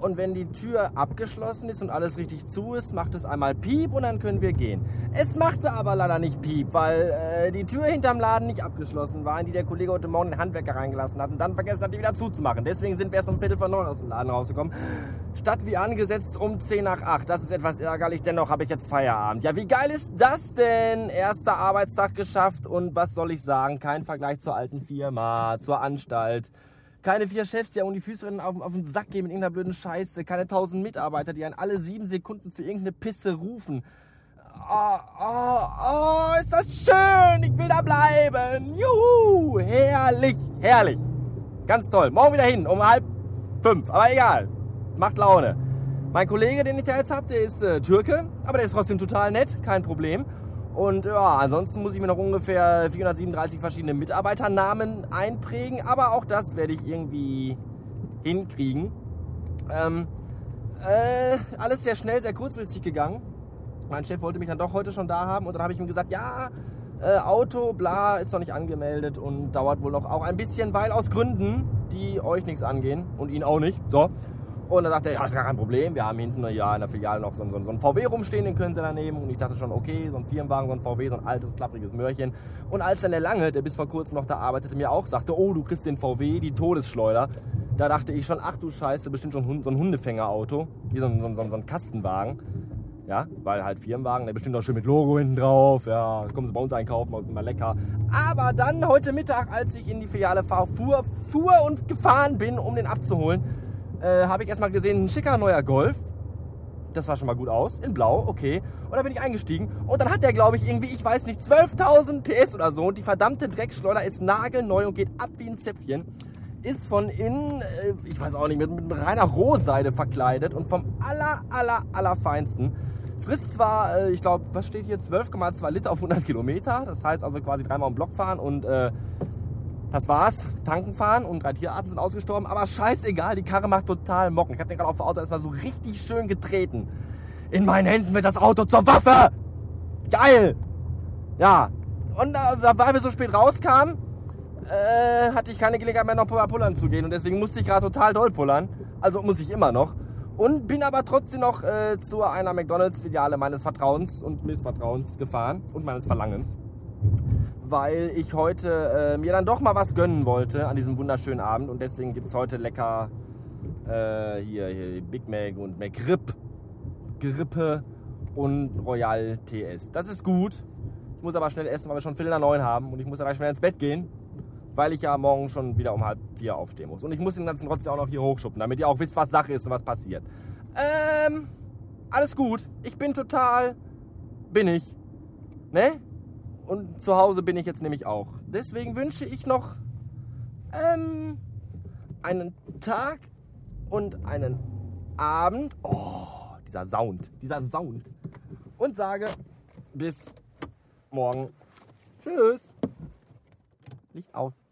und wenn die Tür abgeschlossen ist und alles richtig zu ist, macht es einmal Piep und dann können wir gehen. Es machte aber leider nicht Piep, weil äh, die Tür hinterm Laden nicht abgeschlossen war, in die der Kollege heute Morgen den Handwerker reingelassen hat und dann vergessen hat, die wieder zuzumachen. Deswegen sind wir erst um Viertel vor neun aus dem Laden rausgekommen. Statt wie angesetzt um zehn nach acht. Das ist etwas ärgerlich, dennoch habe ich jetzt Feierabend. Ja, wie geil ist das denn? Erster Arbeitstag geschafft und was soll ich sagen? Kein Vergleich zur alten Firma, zur Anstalt keine vier Chefs, die um die Füße auf, auf den Sack gehen mit irgendeiner blöden Scheiße. Keine tausend Mitarbeiter, die an alle sieben Sekunden für irgendeine Pisse rufen. Oh, oh, oh, ist das schön. Ich will da bleiben. Juhu. Herrlich, herrlich. Ganz toll. Morgen wieder hin, um halb fünf. Aber egal. Macht Laune. Mein Kollege, den ich da jetzt habe, der ist äh, Türke, aber der ist trotzdem total nett, kein Problem. Und ja, ansonsten muss ich mir noch ungefähr 437 verschiedene Mitarbeiternamen einprägen, aber auch das werde ich irgendwie hinkriegen. Ähm, äh, alles sehr schnell, sehr kurzfristig gegangen. Mein Chef wollte mich dann doch heute schon da haben und dann habe ich ihm gesagt, ja, äh, Auto, bla, ist noch nicht angemeldet und dauert wohl noch auch ein bisschen, weil aus Gründen, die euch nichts angehen und ihn auch nicht. So. Und dann sagte er, ja, das ist gar kein Problem. Wir haben hinten ja in der Filiale noch so, so, so einen VW rumstehen, den können sie da nehmen. Und ich dachte schon, okay, so ein Firmenwagen, so ein VW, so ein altes, klappriges Möhrchen. Und als dann der Lange, der bis vor kurzem noch da arbeitete, mir auch sagte, oh, du kriegst den VW, die Todesschleuder. Da dachte ich schon, ach du Scheiße, bestimmt schon so ein Hundefängerauto. Wie so ein, so, ein, so ein Kastenwagen. Ja, weil halt Firmenwagen, der bestimmt auch schön mit Logo hinten drauf. Ja, kommen sie bei uns einkaufen, bei uns immer lecker. Aber dann heute Mittag, als ich in die Filiale fahr, fuhr, fuhr und gefahren bin, um den abzuholen, äh, habe ich erstmal gesehen, ein schicker neuer Golf. Das sah schon mal gut aus. In blau, okay. Und dann bin ich eingestiegen. Und dann hat der, glaube ich, irgendwie, ich weiß nicht, 12.000 PS oder so. Und die verdammte Dreckschleuder ist nagelneu und geht ab wie ein Zäpfchen. Ist von innen, äh, ich weiß auch nicht, mit, mit reiner Rohseide verkleidet und vom aller, aller, aller Feinsten. Frisst zwar, äh, ich glaube, was steht hier, 12,2 Liter auf 100 Kilometer. Das heißt also quasi dreimal im Block fahren und äh, das war's. Tanken fahren und drei Tierarten sind ausgestorben. Aber scheißegal, die Karre macht total Mocken. Ich habe den gerade auf dem Auto erstmal so richtig schön getreten. In meinen Händen wird das Auto zur Waffe. Geil. Ja. Und äh, weil wir so spät rauskamen, äh, hatte ich keine Gelegenheit mehr noch pullern zu gehen. Und deswegen musste ich gerade total doll pullern. Also muss ich immer noch. Und bin aber trotzdem noch äh, zu einer McDonalds-Filiale meines Vertrauens und Missvertrauens gefahren und meines Verlangens weil ich heute äh, mir dann doch mal was gönnen wollte an diesem wunderschönen Abend. Und deswegen gibt es heute lecker äh, hier, hier Big Mac und McRib, Grippe und Royal TS. Das ist gut. Ich muss aber schnell essen, weil wir schon Viertel nach neun haben. Und ich muss dann schnell ins Bett gehen, weil ich ja morgen schon wieder um halb vier aufstehen muss. Und ich muss den ganzen trotzdem auch noch hier hochschuppen, damit ihr auch wisst, was Sache ist und was passiert. Ähm, alles gut. Ich bin total, bin ich. Ne? Und zu Hause bin ich jetzt nämlich auch. Deswegen wünsche ich noch ähm, einen Tag und einen Abend. Oh, dieser Sound, dieser Sound. Und sage bis morgen. Tschüss. Licht aus.